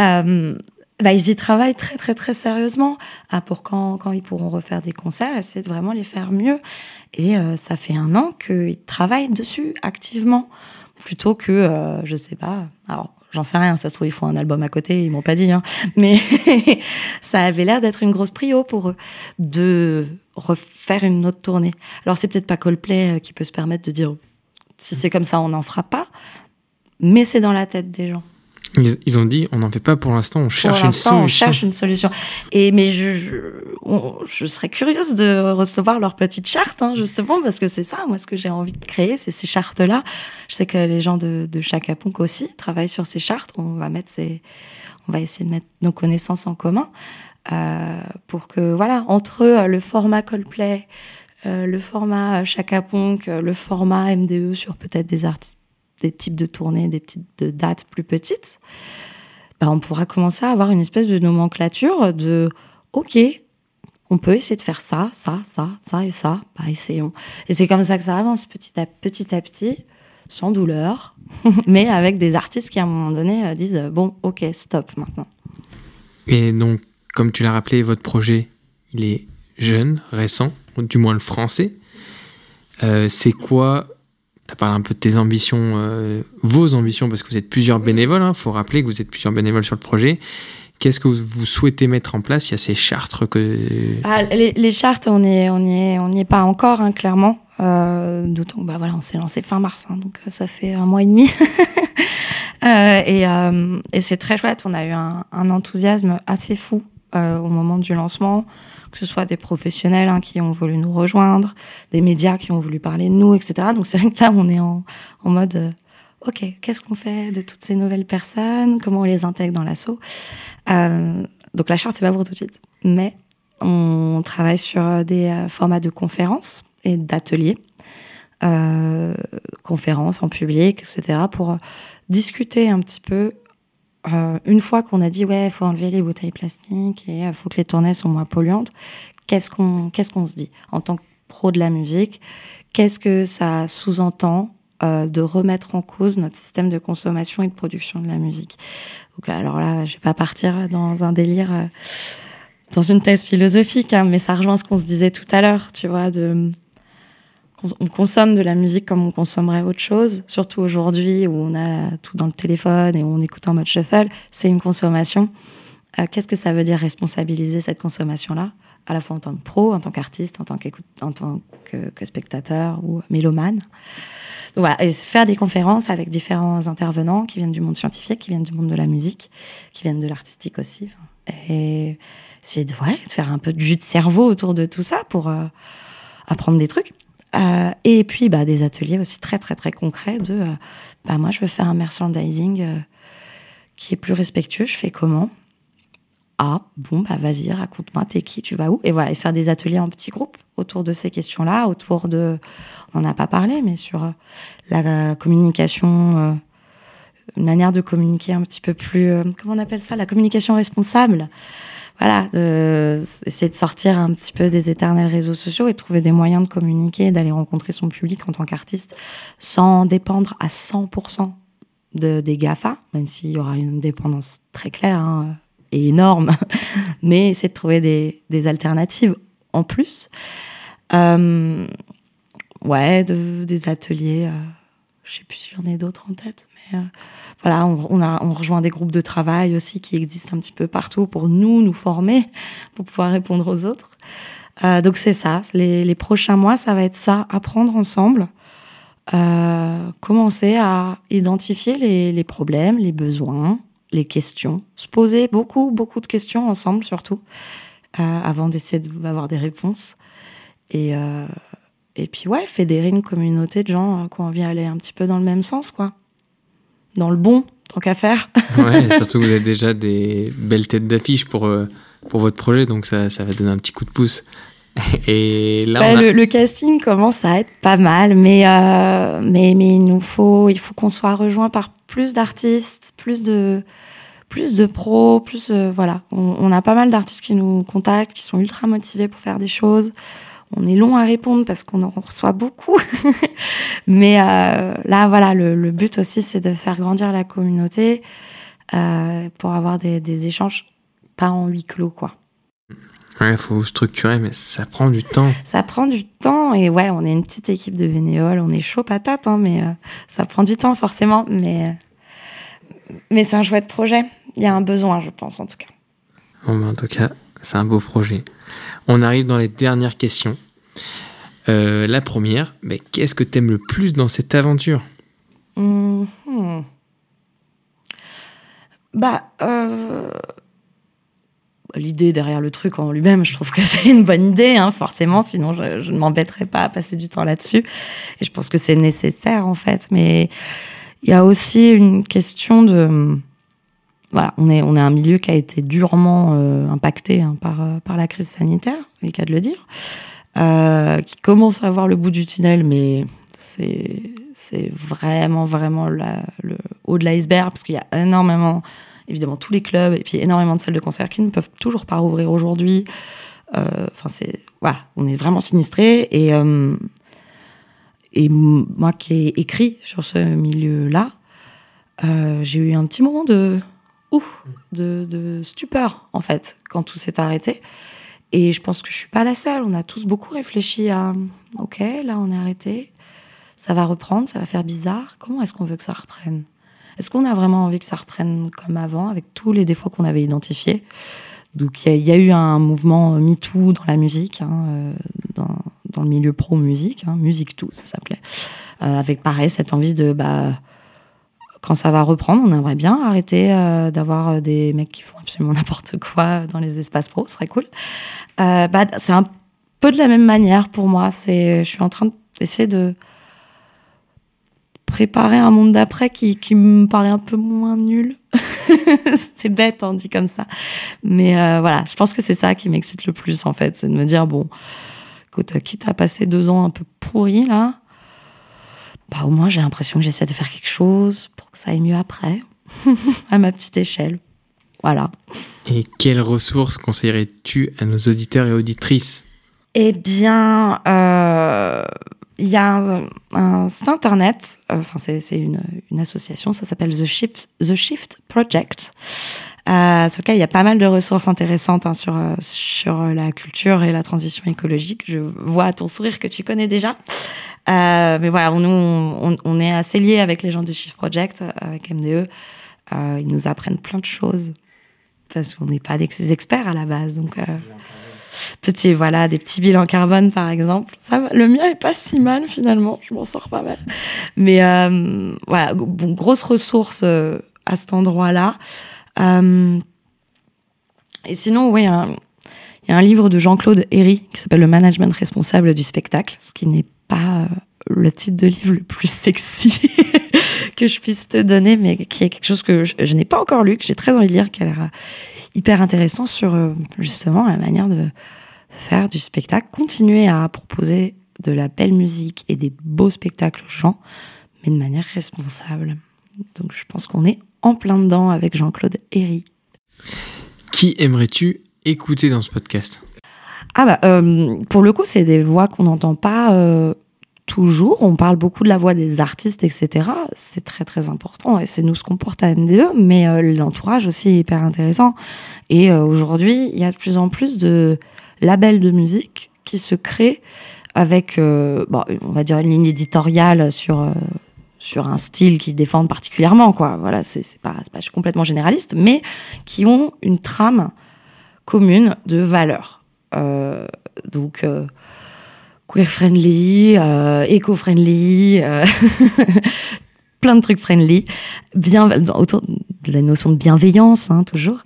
S1: Euh, bah, ils y travaillent très, très, très sérieusement ah, pour quand, quand ils pourront refaire des concerts, essayer de vraiment les faire mieux. Et ça fait un an qu'ils travaillent dessus activement, plutôt que, euh, je sais pas, alors j'en sais rien, ça se trouve, ils font un album à côté, ils m'ont pas dit, hein, mais ça avait l'air d'être une grosse prio pour eux de refaire une autre tournée. Alors c'est peut-être pas Coldplay euh, qui peut se permettre de dire si c'est comme ça, on n'en fera pas, mais c'est dans la tête des gens.
S2: Ils, ont dit, on n'en fait pas pour l'instant, on cherche une solution.
S1: On cherche une solution. Et mais je, je, je, serais curieuse de recevoir leur petite charte, hein, justement, parce que c'est ça, moi, ce que j'ai envie de créer, c'est ces chartes-là. Je sais que les gens de, de Chacaponc aussi travaillent sur ces chartes. On va mettre ces, on va essayer de mettre nos connaissances en commun euh, pour que, voilà, entre eux, le format Coldplay, euh, le format Chacaponc, le format MDE sur peut-être des artistes des types de tournées, des petites de dates plus petites, bah, on pourra commencer à avoir une espèce de nomenclature de OK, on peut essayer de faire ça, ça, ça, ça et ça, bah, essayons. Et c'est comme ça que ça avance petit à petit, à petit sans douleur, mais avec des artistes qui à un moment donné euh, disent bon, ok, stop maintenant.
S2: Et donc, comme tu l'as rappelé, votre projet, il est jeune, récent, du moins le français. Euh, c'est quoi tu as parlé un peu de tes ambitions, euh, vos ambitions, parce que vous êtes plusieurs bénévoles. Il hein. faut rappeler que vous êtes plusieurs bénévoles sur le projet. Qu'est-ce que vous souhaitez mettre en place? Il y a ces chartes que.
S1: Ah, les, chartes, on n'y on est, on est pas encore, hein, clairement. Euh, D'autant bah, voilà, on s'est lancé fin mars, hein, donc euh, ça fait un mois et demi. euh, et, euh, et c'est très chouette. On a eu un, un enthousiasme assez fou au moment du lancement que ce soit des professionnels hein, qui ont voulu nous rejoindre, des médias qui ont voulu parler de nous, etc. Donc c'est vrai que là, on est en, mode, euh, OK, qu'est-ce qu'on fait de toutes ces nouvelles personnes? Comment on les intègre dans l'assaut? Euh, Donc la charte, c'est pas pour tout de suite. Mais on travaille sur des euh, formats de conférences et d'ateliers. Conférences en public, etc., pour discuter un petit peu euh, une fois qu'on a dit ouais, il faut enlever les bouteilles plastiques et il euh, faut que les tournées soient moins polluantes, qu'est-ce qu'on qu'est-ce qu'on se dit en tant que pro de la musique? Qu'est-ce que ça sous-entend euh, de remettre en cause notre système de consommation et de production de la musique? Alors là, je vais pas partir dans un délire, dans une thèse philosophique, hein, mais ça rejoint ce qu'on se disait tout à l'heure, tu vois, de on consomme de la musique comme on consommerait autre chose, surtout aujourd'hui où on a tout dans le téléphone et on écoute en mode shuffle, c'est une consommation. Euh, qu'est-ce que ça veut dire responsabiliser cette consommation-là, à la fois en tant que pro, en tant qu'artiste, en tant, en tant que, spectateur ou mélomane voilà, et faire des conférences avec différents intervenants qui viennent du monde scientifique, qui viennent du monde de la musique, qui viennent de l'artistique aussi. Et ouais, de faire un peu de jus de cerveau autour de tout ça pour euh, apprendre des trucs. Euh, et puis bah, des ateliers aussi très très très concrets de euh, bah, moi je veux faire un merchandising euh, qui est plus respectueux, je fais comment? Ah bon bah vas-y raconte-moi t'es qui, tu vas où? Et voilà et faire des ateliers en petits groupes autour de ces questions-là, autour de on n'a pas parlé mais sur la communication, une manière de communiquer un petit peu plus comment on appelle ça? La communication responsable voilà, de, essayer de sortir un petit peu des éternels réseaux sociaux et trouver des moyens de communiquer, d'aller rencontrer son public en tant qu'artiste sans dépendre à 100% de, des GAFA, même s'il y aura une dépendance très claire hein, et énorme, mais essayer de trouver des, alternatives en plus. Euh, ouais, de, des ateliers, euh, je sais plus si j'en ai d'autres en tête, mais... Euh, voilà, on, a, on rejoint des groupes de travail aussi qui existent un petit peu partout pour nous, nous former, pour pouvoir répondre aux autres. Euh, donc c'est ça, les, les, prochains mois, ça va être ça, apprendre ensemble, euh, commencer à identifier les, les, problèmes, les besoins, les questions, se poser beaucoup, beaucoup de questions ensemble surtout, euh, avant d'essayer d'avoir des réponses. Et, euh, et puis ouais, fédérer une communauté de gens qui ont envie d'aller un petit peu dans le même sens, quoi dans le bon, tant qu'à faire.
S2: ouais, surtout que vous avez déjà des belles têtes d'affiche pour, euh, pour votre projet, donc ça, ça va donner un petit coup de pouce. Et là,
S1: bah, le, casting commence à être pas mal, mais, euh, mais, mais il nous faut, il faut qu'on soit rejoint par plus d'artistes, plus de, plus de pros, plus voilà. On, on, a pas mal d'artistes qui nous contactent, qui sont ultra motivés pour faire des choses. On est long à répondre parce qu'on en reçoit beaucoup. Mais là, voilà, le, but aussi, c'est de faire grandir la communauté pour avoir des, des échanges pas en huis clos, quoi.
S2: Ouais, il faut structurer, mais ça prend du temps.
S1: Ça prend du temps, et ouais, on est une petite équipe de bénévoles, on est chaud patate, hein, mais euh, ça prend du temps forcément, mais, euh, mais c'est un chouette projet. Il y a un besoin, je pense, en tout cas.
S2: Bon, ben, en tout cas, c'est un beau projet. On arrive dans les dernières questions. Euh, la première, mais qu'est-ce que tu aimes le plus dans cette aventure?
S1: Mmh, Bah, l'idée derrière le truc en lui-même, je trouve que c'est une bonne idée, hein, forcément, sinon je, ne m'embêterais pas à passer du temps là-dessus. Et je pense que c'est nécessaire, en fait. Mais il y a aussi une question de... Voilà, on est, on est un milieu qui a été durement euh, impacté hein, par, euh, par la crise sanitaire, c'est le cas de le dire, euh, qui commence à voir le bout du tunnel, mais c'est vraiment, vraiment le haut de l'iceberg, parce qu'il y a énormément évidemment tous les clubs et puis énormément de salles de concert qui ne peuvent toujours pas rouvrir aujourd'hui. Enfin, c'est voilà, on est vraiment sinistré et et moi qui ai écrit sur ce milieu-là, j'ai eu un petit moment de de, de, stupeur en fait quand tout s'est arrêté. Et je pense que je suis pas la seule. On a tous beaucoup réfléchi à ok, là on est arrêté, ça va reprendre, ça va faire bizarre. Comment est-ce qu'on veut que ça reprenne? Est-ce qu'on a vraiment envie que ça reprenne comme avant, avec tous les défauts qu'on avait identifiés? Donc il y, a eu un mouvement MeToo dans la musique, hein, euh, dans, le milieu pro-musique, hein, Musique Tout, ça s'appelait, euh, avec pareil cette envie de... Bah, quand ça va reprendre, on aimerait bien arrêter euh, d'avoir des mecs qui font absolument n'importe quoi dans les espaces pro, ce serait cool. bah, c'est un peu de la même manière pour moi. C'est, je suis en train d'essayer de préparer un monde d'après qui, me paraît un peu moins nul. c'est bête, on dit comme ça. Mais euh, voilà, je pense que c'est ça qui m'excite le plus, en fait. C'est de me dire, bon, quitte à passer deux ans un peu pourris, là, bah, au moins j'ai l'impression que j'essaie de faire quelque chose pour que ça aille mieux après, à ma petite échelle. Voilà.
S2: Et quelles ressources conseillerais-tu à nos auditeurs et auditrices?
S1: Eh bien, euh, il y a un, site internet, euh, enfin c'est une, une, association, ça s'appelle The Shift, The Shift Project. Euh, sur lequel il y a pas mal de ressources intéressantes hein, sur, euh, sur la culture et la transition écologique. Je vois à ton sourire que tu connais déjà. Euh, mais voilà, nous, on, est assez liés avec les gens du Shift Project, avec MDE. Euh, ils nous apprennent plein de choses parce qu'on n'est pas des experts à la base. Donc, Petit, voilà, des petits bilans carbone, par exemple. Ça, le mien est pas si mal, finalement. Je m'en sors pas mal. Mais euh, voilà, grosse ressource euh, à cet endroit-là. Euh, et sinon, oui, il y a un livre de Jean-Claude Herry qui s'appelle Le management responsable du spectacle, ce qui n'est pas le titre de livre le plus sexy que je puisse te donner, mais qui est quelque chose que je, je n'ai pas encore lu, que j'ai très envie de lire, qui a l'air hyper intéressant sur euh, justement la manière de faire du spectacle, continuer à proposer de la belle musique et des beaux spectacles aux gens, mais de manière responsable. Donc je pense qu'on est en plein dedans avec Jean-Claude Herry.
S2: Qui aimerais-tu écouter dans ce podcast?
S1: Ah bah euh, pour le coup c'est des voix qu'on n'entend pas euh, toujours. On parle beaucoup de la voix des artistes, etc. C'est très très important et c'est nous ce qu'on porte à MDE, mais euh, l'entourage aussi est hyper intéressant. Et aujourd'hui, il y a de plus en plus de labels de musique qui se créent avec, bon, on va dire une ligne éditoriale sur sur un style qu'ils défendent particulièrement, quoi. Voilà, c'est pas, pas complètement généraliste, mais qui ont une trame commune de valeurs. donc queer friendly, euh, éco-friendly, euh, plein de trucs friendly, bien autour de la notion de bienveillance, hein, toujours.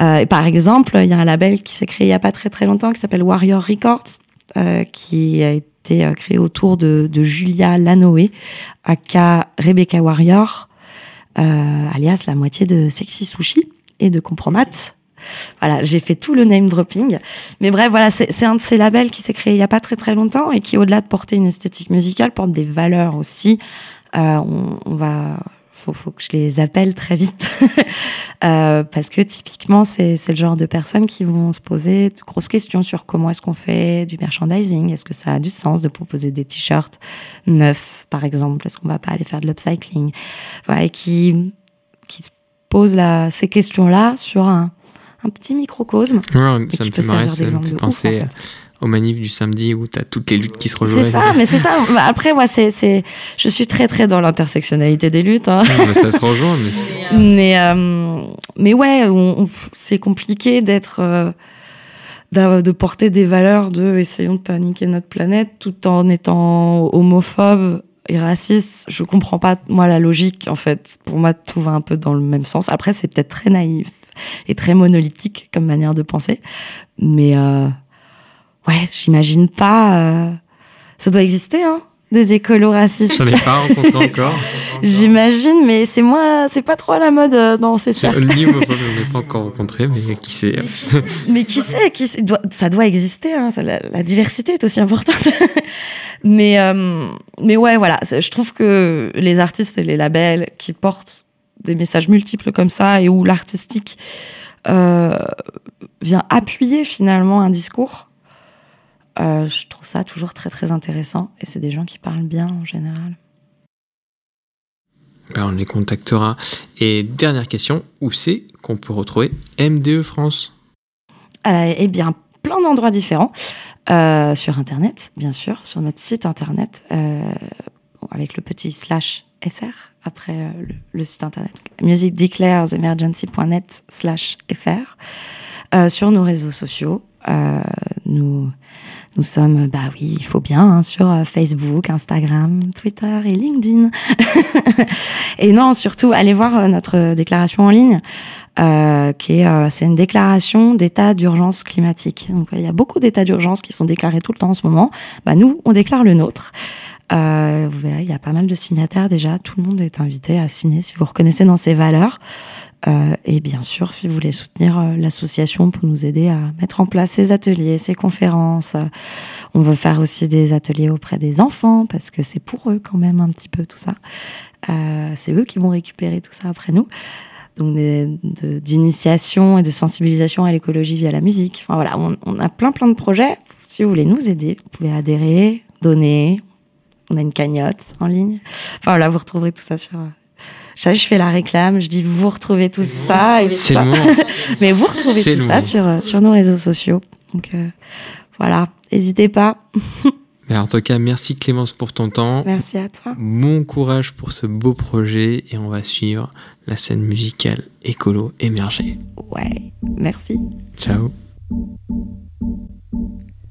S1: Euh, et par exemple, il y a un label qui s'est créé il y a pas très très longtemps qui s'appelle Warrior Records, euh, qui a été euh, créé autour de, Julia Lanoé, aka Rebecca Warrior, euh, alias la moitié de Sexy Sushi et de Compromat, voilà, j'ai fait tout le name dropping. Mais bref, voilà, c'est un de ces labels qui s'est créé il n'y a pas très très longtemps et qui, au-delà de porter une esthétique musicale, porte des valeurs aussi. On, va faut, faut que je les appelle très vite. euh, parce que typiquement, c'est le genre de personnes qui vont se poser de grosses questions sur comment est-ce qu'on fait du merchandising. Est-ce que ça a du sens de proposer des t-shirts neufs, par exemple? Est-ce qu'on va pas aller faire de l'upcycling? Voilà, et qui, qui se posent la, ces questions-là sur un, un petit microcosme.
S2: Ouais, ça me fait marrer, ça me fait penser aux manifs du samedi où tu as toutes les luttes qui se rejoignent.
S1: C'est ça, mais c'est ça. Après, moi, c'est, c'est, je suis très, très dans l'intersectionnalité des luttes. Hein.
S2: mais ça se rejoint.
S1: Mais, mais, euh, mais ouais, c'est compliqué d'être. Euh, de porter des valeurs de essayons de paniquer notre planète tout en étant homophobe et raciste. Je comprends pas, moi, la logique, en fait. Pour moi, tout va un peu dans le même sens. Après, c'est peut-être très naïf et très monolithique comme manière de penser. Mais euh, ouais, j'imagine pas. Euh, ça doit exister, hein, des écolos racistes.
S2: J'en ai pas rencontré encore.
S1: J'imagine, mais c'est moi, c'est pas trop à la mode euh, dans ces cercles.
S2: Je n'ai pas encore rencontré, mais qui sait.
S1: mais qui sait, qui sait ça doit exister. Hein, la, diversité est aussi importante. mais euh, mais ouais, voilà, je trouve que les artistes et les labels qui portent des messages multiples comme ça et où l'artistique euh, vient appuyer finalement un discours euh, je trouve ça toujours très très intéressant et c'est des gens qui parlent bien en général.
S2: Ben, on les contactera. Et dernière question, où c'est qu'on peut retrouver MDE France?
S1: Euh, Eh bien, plein d'endroits différents. Euh, sur Internet, bien sûr, sur notre site Internet, avec le petit slash fr après le, site Internet. musicdeclaresemergency.net slash fr. sur nos réseaux sociaux, nous nous sommes, bah oui, il faut bien, hein, sur euh, Facebook, Instagram, Twitter et LinkedIn. et non, surtout, allez voir euh, notre déclaration en ligne. Euh, qui est euh, c'est une déclaration d'état d'urgence climatique. Donc il y a beaucoup d'états d'urgence qui sont déclarés tout le temps en ce moment. Bah nous, on déclare le nôtre. Euh, vous verrez, il y a pas mal de signataires déjà. Tout le monde est invité à signer si vous reconnaissez dans ces valeurs. Euh, et bien sûr, si vous voulez soutenir euh, l'association pour nous aider à mettre en place ces ateliers, ces conférences, euh, on veut faire aussi des ateliers auprès des enfants parce que c'est pour eux quand même un petit peu tout ça. c'est eux qui vont récupérer tout ça après nous. Donc d'initiation et de sensibilisation à l'écologie via la musique. Enfin voilà, on, on, a plein plein de projets. Si vous voulez nous aider, vous pouvez adhérer, donner. On a une cagnotte en ligne. Enfin voilà, vous retrouverez tout ça sur je fais la réclame, je dis vous retrouvez tout ça.
S2: C'est
S1: Mais vous retrouvez tout ça sur, euh, sur nos réseaux sociaux. Donc euh, voilà, n'hésitez pas.
S2: Mais en tout cas, merci Clémence pour ton temps.
S1: Merci à toi.
S2: Bon courage pour ce beau projet et on va suivre la scène musicale écolo émerger.
S1: Ouais, merci.
S2: Ciao.